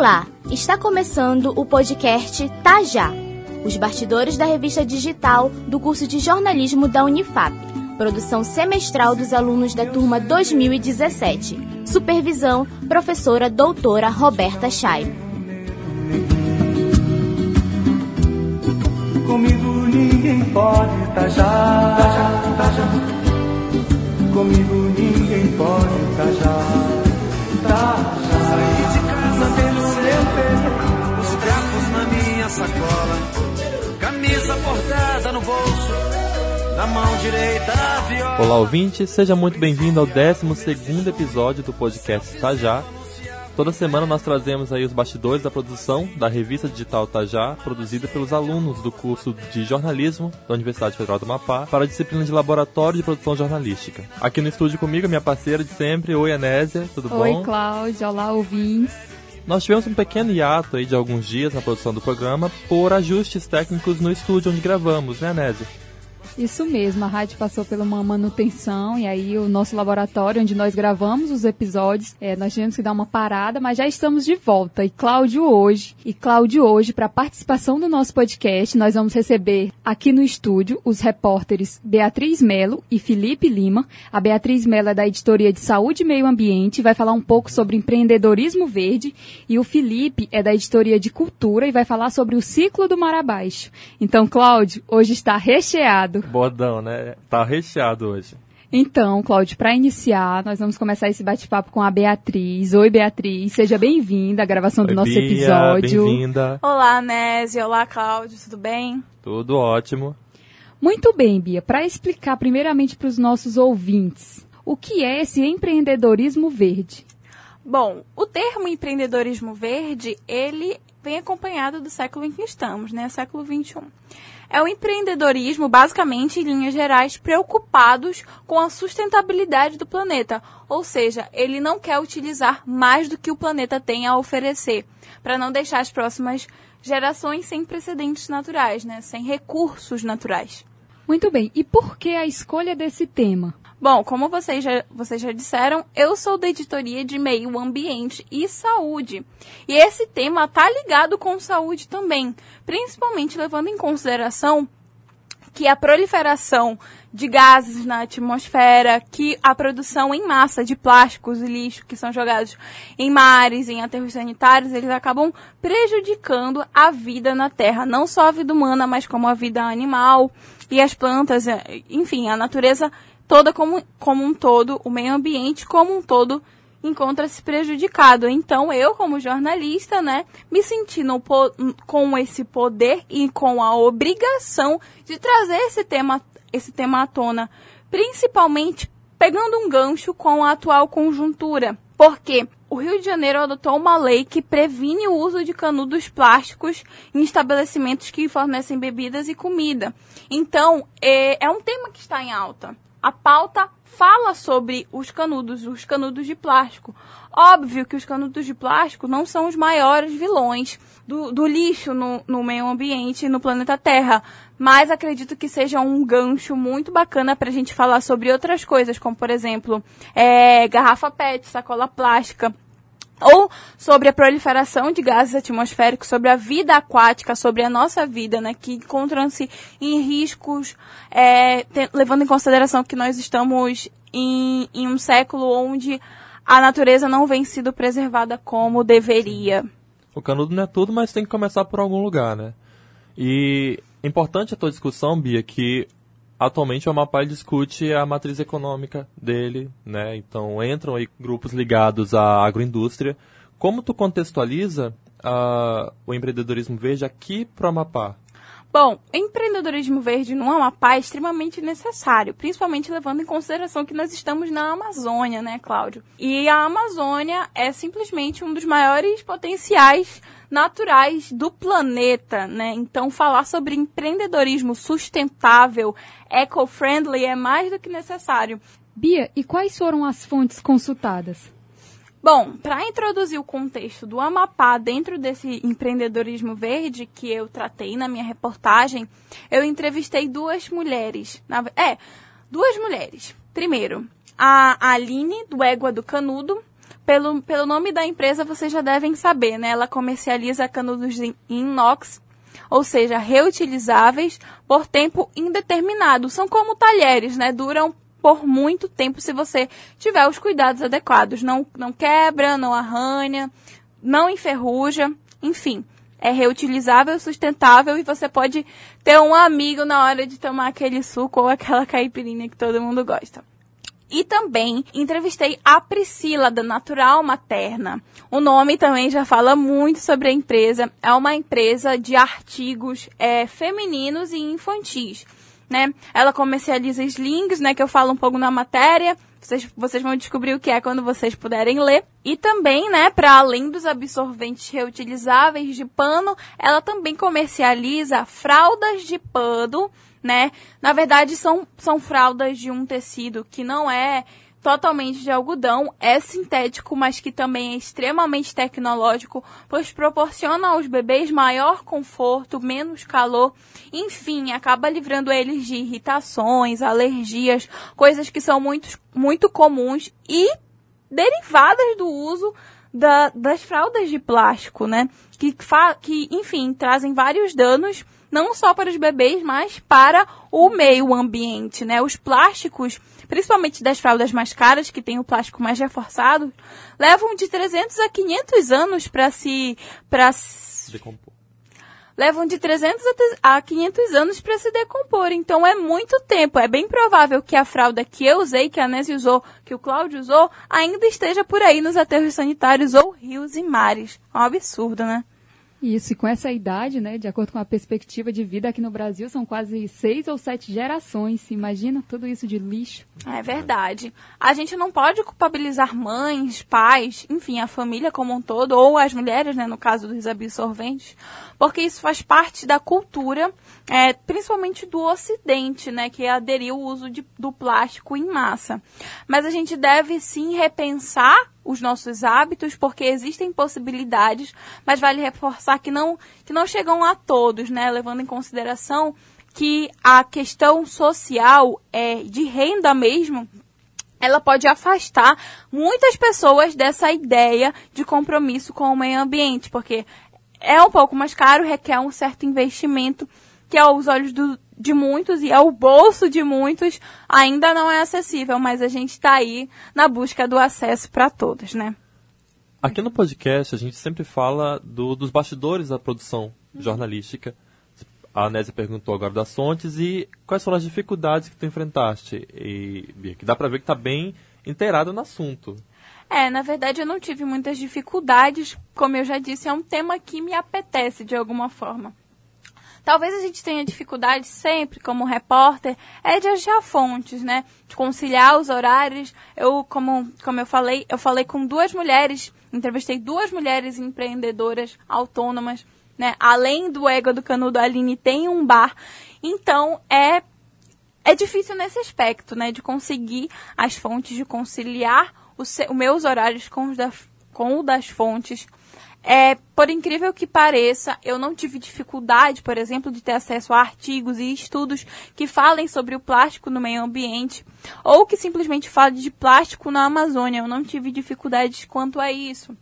Olá, está começando o podcast Tajá, os bastidores da revista digital do curso de jornalismo da Unifap, produção semestral dos alunos da turma 2017. Supervisão, professora doutora Roberta Chay. Comigo ninguém pode tajar, tajar, tajar. Comigo ninguém pode tajar. Sacola, camisa bordada no bolso, na mão direita a viola. Olá, ouvinte, seja muito bem-vindo ao 12 episódio do podcast Tajá. Toda semana nós trazemos aí os bastidores da produção da revista digital Tajá, produzida pelos alunos do curso de jornalismo da Universidade Federal do Amapá, para a disciplina de laboratório de produção jornalística. Aqui no estúdio comigo, minha parceira de sempre, oi Anésia, tudo Oi, bom? Cláudia. Olá, ouvintes. Nós tivemos um pequeno hiato aí de alguns dias na produção do programa por ajustes técnicos no estúdio onde gravamos, né Anésia? Isso mesmo, a rádio passou por uma manutenção e aí o nosso laboratório onde nós gravamos os episódios, é, nós tivemos que dar uma parada, mas já estamos de volta. E Cláudio hoje, e Cláudio hoje, para participação do nosso podcast, nós vamos receber aqui no estúdio os repórteres Beatriz Melo e Felipe Lima. A Beatriz Melo é da editoria de Saúde e Meio Ambiente, vai falar um pouco sobre empreendedorismo verde, e o Felipe é da editoria de Cultura e vai falar sobre o ciclo do mar abaixo. Então, Cláudio, hoje está recheado. Bodão, né? Tá recheado hoje. Então, Cláudio, para iniciar, nós vamos começar esse bate-papo com a Beatriz. Oi, Beatriz, seja bem-vinda à gravação do Oi, nosso Bia, episódio. Bem-vinda. Olá, Nésia. Olá, Cláudio. Tudo bem? Tudo ótimo. Muito bem, Bia. Para explicar primeiramente para os nossos ouvintes, o que é esse empreendedorismo verde? Bom, o termo empreendedorismo verde, ele vem acompanhado do século em que estamos, né? Século 21. É o empreendedorismo, basicamente, em linhas gerais, preocupados com a sustentabilidade do planeta. Ou seja, ele não quer utilizar mais do que o planeta tem a oferecer, para não deixar as próximas gerações sem precedentes naturais, né? Sem recursos naturais. Muito bem. E por que a escolha desse tema? Bom, como vocês já, vocês já disseram, eu sou da editoria de Meio Ambiente e Saúde. E esse tema está ligado com saúde também, principalmente levando em consideração que a proliferação de gases na atmosfera, que a produção em massa de plásticos e lixo que são jogados em mares, em aterros sanitários, eles acabam prejudicando a vida na Terra, não só a vida humana, mas como a vida animal e as plantas, enfim, a natureza toda como, como um todo, o meio ambiente como um todo encontra-se prejudicado. Então, eu, como jornalista, né, me senti no, com esse poder e com a obrigação de trazer esse tema, esse tema à tona, principalmente pegando um gancho com a atual conjuntura. Porque o Rio de Janeiro adotou uma lei que previne o uso de canudos plásticos em estabelecimentos que fornecem bebidas e comida. Então, é, é um tema que está em alta a pauta fala sobre os canudos, os canudos de plástico. Óbvio que os canudos de plástico não são os maiores vilões do, do lixo no, no meio ambiente no planeta Terra, mas acredito que seja um gancho muito bacana para a gente falar sobre outras coisas, como por exemplo, é, garrafa PET, sacola plástica, ou sobre a proliferação de gases atmosféricos, sobre a vida aquática, sobre a nossa vida, né, que encontram-se em riscos, é, levando em consideração que nós estamos em, em um século onde a natureza não vem sido preservada como deveria. O canudo não é tudo, mas tem que começar por algum lugar, né? E importante a tua discussão, Bia, que atualmente o Amapá discute a matriz econômica dele, né? Então entram aí grupos ligados à agroindústria. Como tu contextualiza uh, o empreendedorismo verde aqui para o Amapá? Bom, empreendedorismo verde no Amapá é extremamente necessário, principalmente levando em consideração que nós estamos na Amazônia, né, Cláudio? E a Amazônia é simplesmente um dos maiores potenciais naturais do planeta, né? Então, falar sobre empreendedorismo sustentável, eco-friendly é mais do que necessário. Bia, e quais foram as fontes consultadas? Bom, para introduzir o contexto do Amapá dentro desse empreendedorismo verde que eu tratei na minha reportagem, eu entrevistei duas mulheres. Na, é, duas mulheres. Primeiro, a Aline, do Égua do Canudo, pelo, pelo nome da empresa vocês já devem saber, né? Ela comercializa canudos em inox, ou seja, reutilizáveis por tempo indeterminado. São como talheres, né? Duram por muito tempo se você tiver os cuidados adequados. Não, não quebra, não arranha, não enferruja, enfim. É reutilizável, sustentável e você pode ter um amigo na hora de tomar aquele suco ou aquela caipirinha que todo mundo gosta. E também entrevistei a Priscila, da Natural Materna. O nome também já fala muito sobre a empresa. É uma empresa de artigos é, femininos e infantis. Né? Ela comercializa slings, né, que eu falo um pouco na matéria. Vocês, vocês vão descobrir o que é quando vocês puderem ler. E também, né, para além dos absorventes reutilizáveis de pano, ela também comercializa fraldas de pano né? Na verdade, são, são fraldas de um tecido que não é totalmente de algodão, é sintético, mas que também é extremamente tecnológico, pois proporciona aos bebês maior conforto, menos calor, enfim, acaba livrando eles de irritações, alergias, coisas que são muito, muito comuns e derivadas do uso da, das fraldas de plástico, né? Que, que, enfim, trazem vários danos não só para os bebês, mas para o meio ambiente, né? Os plásticos, principalmente das fraldas mais caras, que tem o plástico mais reforçado, levam de 300 a 500 anos para se para decompor. Levam de 300 a 500 anos para se decompor. Então é muito tempo. É bem provável que a fralda que eu usei, que a Nésia usou, que o Cláudio usou, ainda esteja por aí nos aterros sanitários ou rios e mares. É um absurdo, né? Isso, e com essa idade, né, de acordo com a perspectiva de vida aqui no Brasil, são quase seis ou sete gerações. Imagina tudo isso de lixo. É verdade. A gente não pode culpabilizar mães, pais, enfim, a família como um todo, ou as mulheres, né, no caso dos absorventes, porque isso faz parte da cultura, é, principalmente do Ocidente, né, que aderiu o uso de, do plástico em massa. Mas a gente deve sim repensar os nossos hábitos, porque existem possibilidades, mas vale reforçar que não, que não chegam a todos, né? Levando em consideração que a questão social é de renda mesmo, ela pode afastar muitas pessoas dessa ideia de compromisso com o meio ambiente, porque é um pouco mais caro, requer um certo investimento que aos olhos do, de muitos e ao bolso de muitos ainda não é acessível, mas a gente está aí na busca do acesso para todos, né? Aqui no podcast a gente sempre fala do, dos bastidores da produção jornalística. A Anésia perguntou agora das fontes e quais foram as dificuldades que tu enfrentaste. E, Bia, que dá para ver que está bem inteirado no assunto. É, na verdade eu não tive muitas dificuldades. Como eu já disse, é um tema que me apetece de alguma forma. Talvez a gente tenha dificuldade sempre, como repórter, é de achar fontes, né? De conciliar os horários. Eu, como, como eu falei, eu falei com duas mulheres, entrevistei duas mulheres empreendedoras autônomas, né? Além do ego do Canudo, a Aline tem um bar. Então, é é difícil nesse aspecto, né? De conseguir as fontes, de conciliar os meus horários com, da, com o das fontes. É, por incrível que pareça, eu não tive dificuldade, por exemplo, de ter acesso a artigos e estudos que falem sobre o plástico no meio ambiente, ou que simplesmente falem de plástico na Amazônia. Eu não tive dificuldades quanto a isso.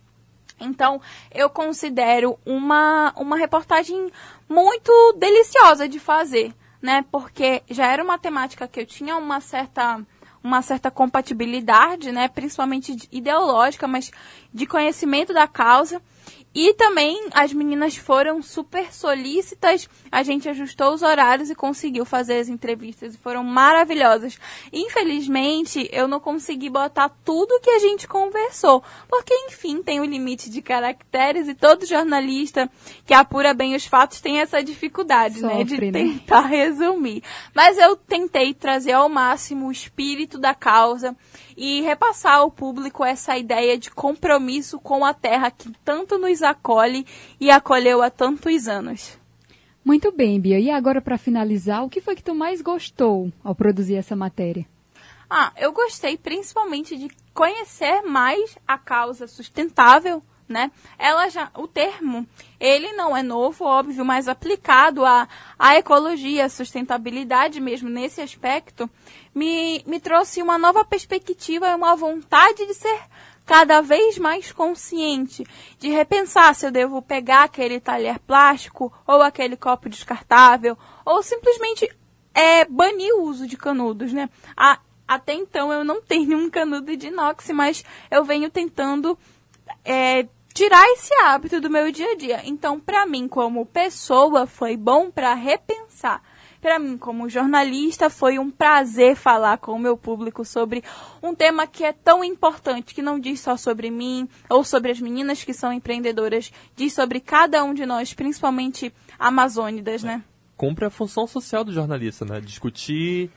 Então, eu considero uma, uma reportagem muito deliciosa de fazer, né? Porque já era uma temática que eu tinha uma certa uma certa compatibilidade, né, principalmente ideológica, mas de conhecimento da causa. E também as meninas foram super solícitas, a gente ajustou os horários e conseguiu fazer as entrevistas e foram maravilhosas. Infelizmente, eu não consegui botar tudo que a gente conversou, porque enfim, tem o um limite de caracteres e todo jornalista que apura bem os fatos tem essa dificuldade, Sofre, né, de né? tentar resumir. Mas eu tentei trazer ao máximo o espírito da causa e repassar ao público essa ideia de compromisso com a terra que tanto nos acolhe e acolheu há tantos anos. Muito bem, Bia. E agora, para finalizar, o que foi que tu mais gostou ao produzir essa matéria? Ah, eu gostei principalmente de conhecer mais a causa sustentável né? Ela já, o termo, ele não é novo, óbvio, mas aplicado à, à ecologia, à sustentabilidade mesmo nesse aspecto, me, me trouxe uma nova perspectiva e uma vontade de ser cada vez mais consciente de repensar se eu devo pegar aquele talher plástico ou aquele copo descartável ou simplesmente é, banir o uso de canudos, né? A, até então eu não tenho um canudo de inox, mas eu venho tentando é, tirar esse hábito do meu dia a dia. Então, para mim, como pessoa, foi bom para repensar. Para mim, como jornalista, foi um prazer falar com o meu público sobre um tema que é tão importante, que não diz só sobre mim ou sobre as meninas que são empreendedoras, diz sobre cada um de nós, principalmente amazônidas, né? Cumpre a função social do jornalista, né? Discutir.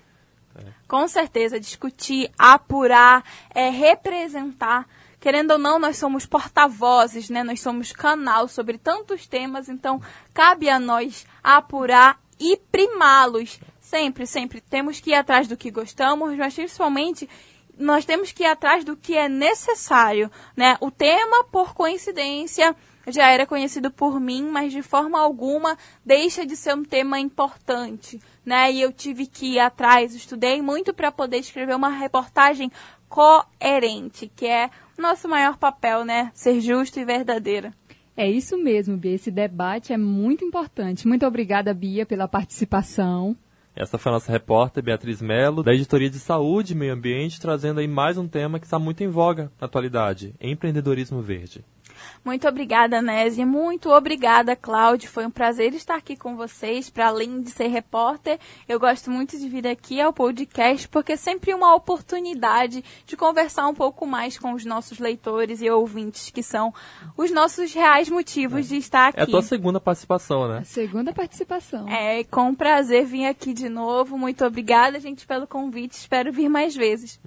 Com certeza, discutir, apurar, é, representar querendo ou não, nós somos porta-vozes, né? Nós somos canal sobre tantos temas, então cabe a nós apurar e primá-los. Sempre, sempre temos que ir atrás do que gostamos, mas principalmente nós temos que ir atrás do que é necessário, né? O tema, por coincidência, já era conhecido por mim, mas de forma alguma deixa de ser um tema importante, né? E eu tive que ir atrás, estudei muito para poder escrever uma reportagem coerente, que é nosso maior papel, né? Ser justo e verdadeiro. É isso mesmo, Bia. Esse debate é muito importante. Muito obrigada, Bia, pela participação. Essa foi a nossa repórter Beatriz Mello, da Editoria de Saúde e Meio Ambiente, trazendo aí mais um tema que está muito em voga na atualidade, empreendedorismo verde. Muito obrigada, Nésia. Muito obrigada, Cláudio. Foi um prazer estar aqui com vocês. Para além de ser repórter, eu gosto muito de vir aqui ao podcast, porque é sempre uma oportunidade de conversar um pouco mais com os nossos leitores e ouvintes, que são os nossos reais motivos é. de estar aqui. É a tua segunda participação, né? A segunda participação. É, com prazer vim aqui de novo. Muito obrigada, gente, pelo convite. Espero vir mais vezes.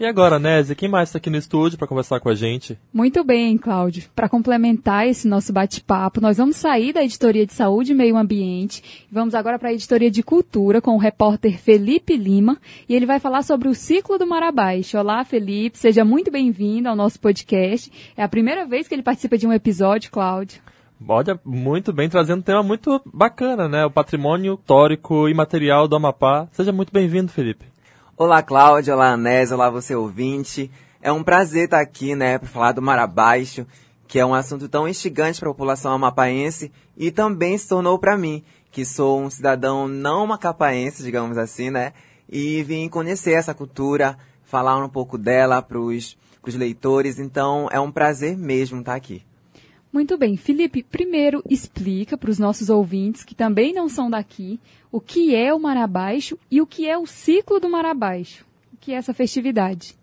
E agora, Nézia, quem mais está aqui no estúdio para conversar com a gente? Muito bem, Cláudio. Para complementar esse nosso bate-papo, nós vamos sair da editoria de saúde e meio ambiente e vamos agora para a editoria de cultura com o repórter Felipe Lima e ele vai falar sobre o ciclo do Mar Abaixo. Olá, Felipe, seja muito bem-vindo ao nosso podcast. É a primeira vez que ele participa de um episódio, Cláudio. Olha, muito bem, trazendo um tema muito bacana, né? O patrimônio histórico e material do Amapá. Seja muito bem-vindo, Felipe. Olá, Cláudia. Olá, Anés. Olá, você ouvinte. É um prazer estar aqui, né, para falar do Mar Abaixo, que é um assunto tão instigante para a população amapaense e também se tornou para mim, que sou um cidadão não macapaense, digamos assim, né, e vim conhecer essa cultura, falar um pouco dela para os leitores. Então, é um prazer mesmo estar aqui. Muito bem, Felipe, primeiro explica para os nossos ouvintes que também não são daqui o que é o Mar Abaixo e o que é o ciclo do Mar Abaixo. O que é essa festividade?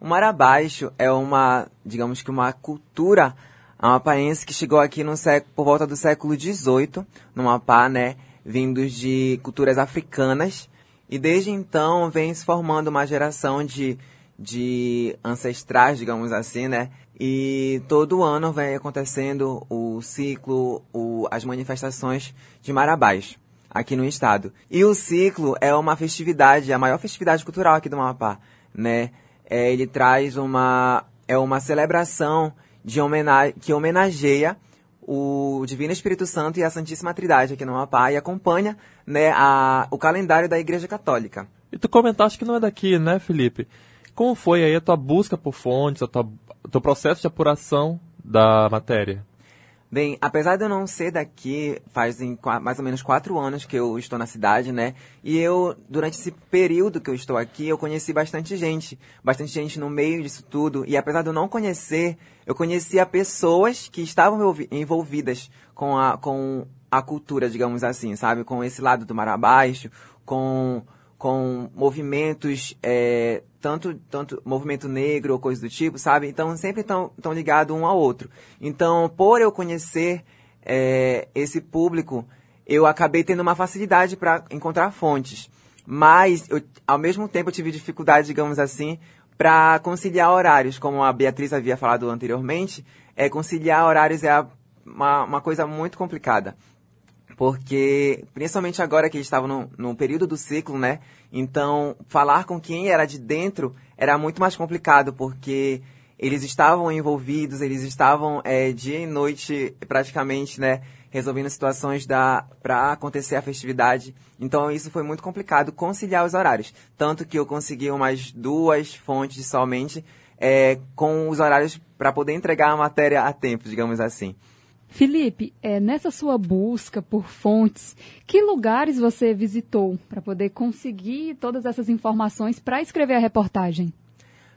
O Mar Abaixo é uma, digamos que uma cultura amapaense que chegou aqui no século, por volta do século XVIII, no Amapá, né, vindos de culturas africanas, e desde então vem se formando uma geração de, de ancestrais, digamos assim, né, e todo ano vem acontecendo o ciclo, o, as manifestações de Mar Abaixo aqui no estado. E o ciclo é uma festividade, a maior festividade cultural aqui do Amapá, né? É, ele traz uma é uma celebração de homenagem que homenageia o Divino Espírito Santo e a Santíssima Trindade aqui no Amapá e acompanha, né, a, o calendário da Igreja Católica. E tu comentaste que não é daqui, né, Felipe? Como foi aí a tua busca por fontes, o teu processo de apuração da matéria? Bem, apesar de eu não ser daqui, fazem mais ou menos quatro anos que eu estou na cidade, né? E eu, durante esse período que eu estou aqui, eu conheci bastante gente. Bastante gente no meio disso tudo. E apesar de eu não conhecer, eu conhecia pessoas que estavam envolvidas com a, com a cultura, digamos assim, sabe? Com esse lado do mar abaixo, com com movimentos, é, tanto, tanto movimento negro ou coisa do tipo, sabe? Então, sempre estão ligados um ao outro. Então, por eu conhecer é, esse público, eu acabei tendo uma facilidade para encontrar fontes. Mas, eu, ao mesmo tempo, eu tive dificuldade, digamos assim, para conciliar horários. Como a Beatriz havia falado anteriormente, é, conciliar horários é uma, uma coisa muito complicada porque principalmente agora que eles estavam no, no, período do ciclo, né? Então, falar com quem era de dentro era muito mais complicado, porque eles estavam envolvidos, eles estavam é, dia e noite praticamente, né? Resolvendo situações da para acontecer a festividade. Então, isso foi muito complicado conciliar os horários. Tanto que eu consegui umas duas fontes somente é, com os horários para poder entregar a matéria a tempo, digamos assim. Felipe, é, nessa sua busca por fontes, que lugares você visitou para poder conseguir todas essas informações para escrever a reportagem?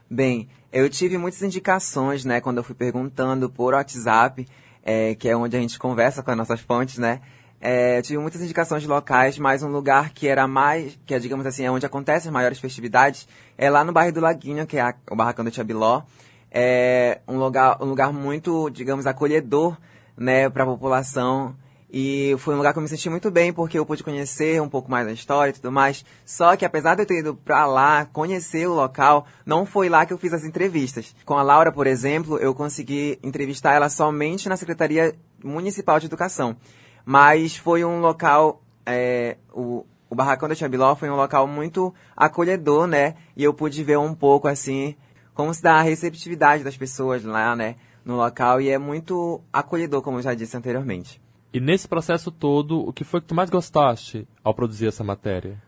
Bem, eu tive muitas indicações, né, quando eu fui perguntando por WhatsApp, é, que é onde a gente conversa com as nossas fontes, né? É, tive muitas indicações de locais, mas um lugar que era mais, que é, digamos assim, é onde acontecem as maiores festividades, é lá no bairro do Laguinho, que é a, o barracão do Tiabiló. É um lugar, um lugar muito, digamos, acolhedor, né, para a população. E foi um lugar que eu me senti muito bem, porque eu pude conhecer um pouco mais da história e tudo mais. Só que apesar de eu ter ido pra lá, conhecer o local, não foi lá que eu fiz as entrevistas. Com a Laura, por exemplo, eu consegui entrevistar ela somente na Secretaria Municipal de Educação. Mas foi um local, é, o, o Barracão da Chabiló foi um local muito acolhedor, né? E eu pude ver um pouco, assim, como se dá a receptividade das pessoas lá, né? No local, e é muito acolhedor, como eu já disse anteriormente. E nesse processo todo, o que foi que tu mais gostaste ao produzir essa matéria?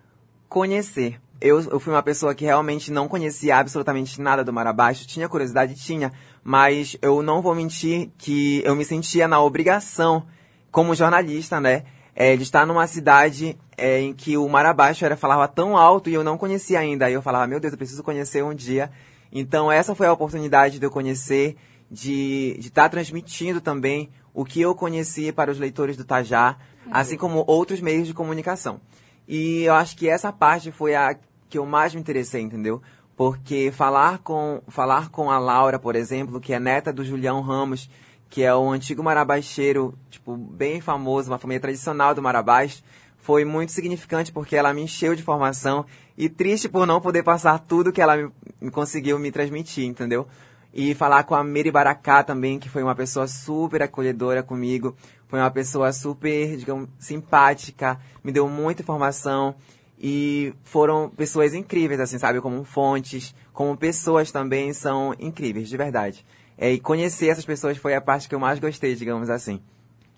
Conhecer. Eu, eu fui uma pessoa que realmente não conhecia absolutamente nada do Mar Abaixo, tinha curiosidade, tinha, mas eu não vou mentir que eu me sentia na obrigação, como jornalista, né, é, de estar numa cidade é, em que o Mar Abaixo era, falava tão alto e eu não conhecia ainda. Aí eu falava, meu Deus, eu preciso conhecer um dia. Então essa foi a oportunidade de eu conhecer, de estar tá transmitindo também o que eu conheci para os leitores do Tajá, assim como outros meios de comunicação. E eu acho que essa parte foi a que eu mais me interessei, entendeu? Porque falar com, falar com a Laura, por exemplo, que é neta do Julião Ramos, que é um antigo marabaixeiro, tipo, bem famoso, uma família tradicional do Marabás, foi muito significante porque ela me encheu de informação e triste por não poder passar tudo que ela me, conseguiu me transmitir, entendeu? E falar com a Miri Baracá também, que foi uma pessoa super acolhedora comigo. Foi uma pessoa super, digamos, simpática, me deu muita informação. E foram pessoas incríveis, assim, sabe? Como fontes, como pessoas também são incríveis, de verdade. É, e conhecer essas pessoas foi a parte que eu mais gostei, digamos assim.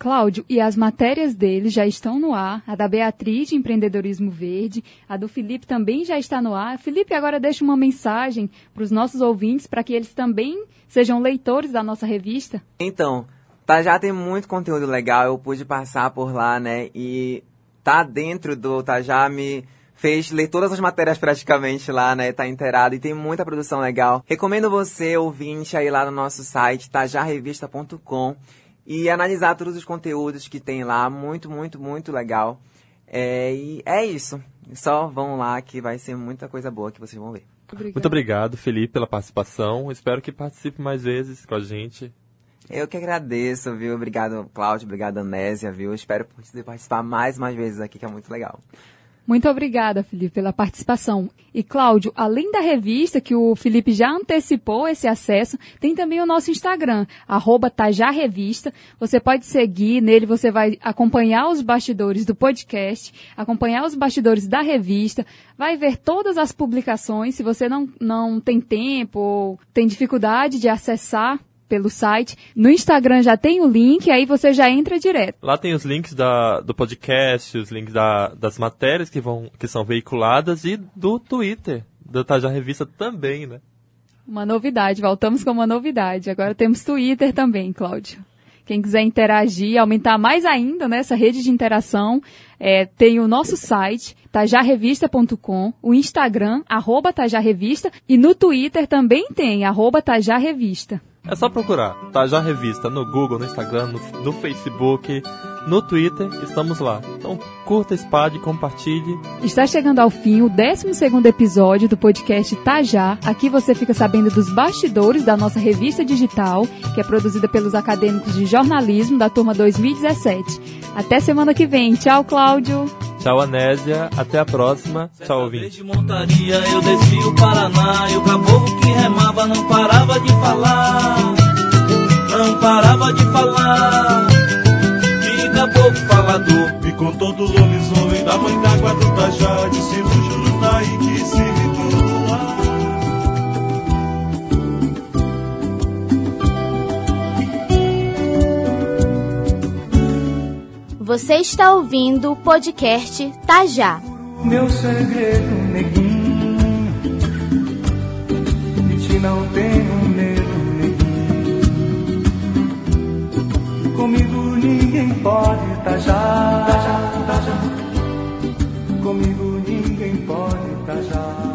Cláudio, e as matérias dele já estão no ar. A da Beatriz de Empreendedorismo Verde, a do Felipe também já está no ar. Felipe, agora deixa uma mensagem para os nossos ouvintes para que eles também sejam leitores da nossa revista. Então, tá, já tem muito conteúdo legal, eu pude passar por lá, né? E tá dentro do tá me fez ler todas as matérias praticamente lá, né? Tá inteirado e tem muita produção legal. Recomendo você, ouvinte, aí lá no nosso site, tajarrevista.com e analisar todos os conteúdos que tem lá. Muito, muito, muito legal. É, e é isso. Só vão lá que vai ser muita coisa boa que vocês vão ver. Obrigado. Muito obrigado, Felipe, pela participação. Espero que participe mais vezes com a gente. Eu que agradeço, viu? Obrigado, Cláudio. Obrigado, Anésia, viu? Espero poder participar mais mais vezes aqui, que é muito legal. Muito obrigada, Felipe, pela participação. E Cláudio, além da revista, que o Felipe já antecipou esse acesso, tem também o nosso Instagram, arroba Tajarrevista. Você pode seguir, nele você vai acompanhar os bastidores do podcast, acompanhar os bastidores da revista, vai ver todas as publicações. Se você não, não tem tempo ou tem dificuldade de acessar, pelo site. No Instagram já tem o link, aí você já entra direto. Lá tem os links da, do podcast, os links da, das matérias que, vão, que são veiculadas e do Twitter, da Taja Revista também, né? Uma novidade, voltamos com uma novidade. Agora temos Twitter também, Cláudio. Quem quiser interagir, aumentar mais ainda nessa rede de interação, é, tem o nosso site, tajarrevista.com, o Instagram, arroba tajarrevista, e no Twitter também tem, arroba tajarrevista. É só procurar, tá? Já revista no Google, no Instagram, no, no Facebook, no Twitter, estamos lá. Então curta, espalhe, compartilhe. Está chegando ao fim o 12 episódio do podcast Tajá. Aqui você fica sabendo dos bastidores da nossa revista digital, que é produzida pelos acadêmicos de jornalismo da turma 2017. Até semana que vem. Tchau, Cláudio. Tchau, Anésia. Até a próxima. Tchau, ouvinte. de montaria eu desci o Paraná e o caboclo que remava não parava de falar. Não parava de falar. E caboclo falador me contou do lobisomem da mãe Você está ouvindo o podcast Tajá. Meu segredo, neguinho, e te não tenho medo, neguinho. Comigo ninguém pode Tajá, Tajá, Tajá. Comigo ninguém pode Tajá.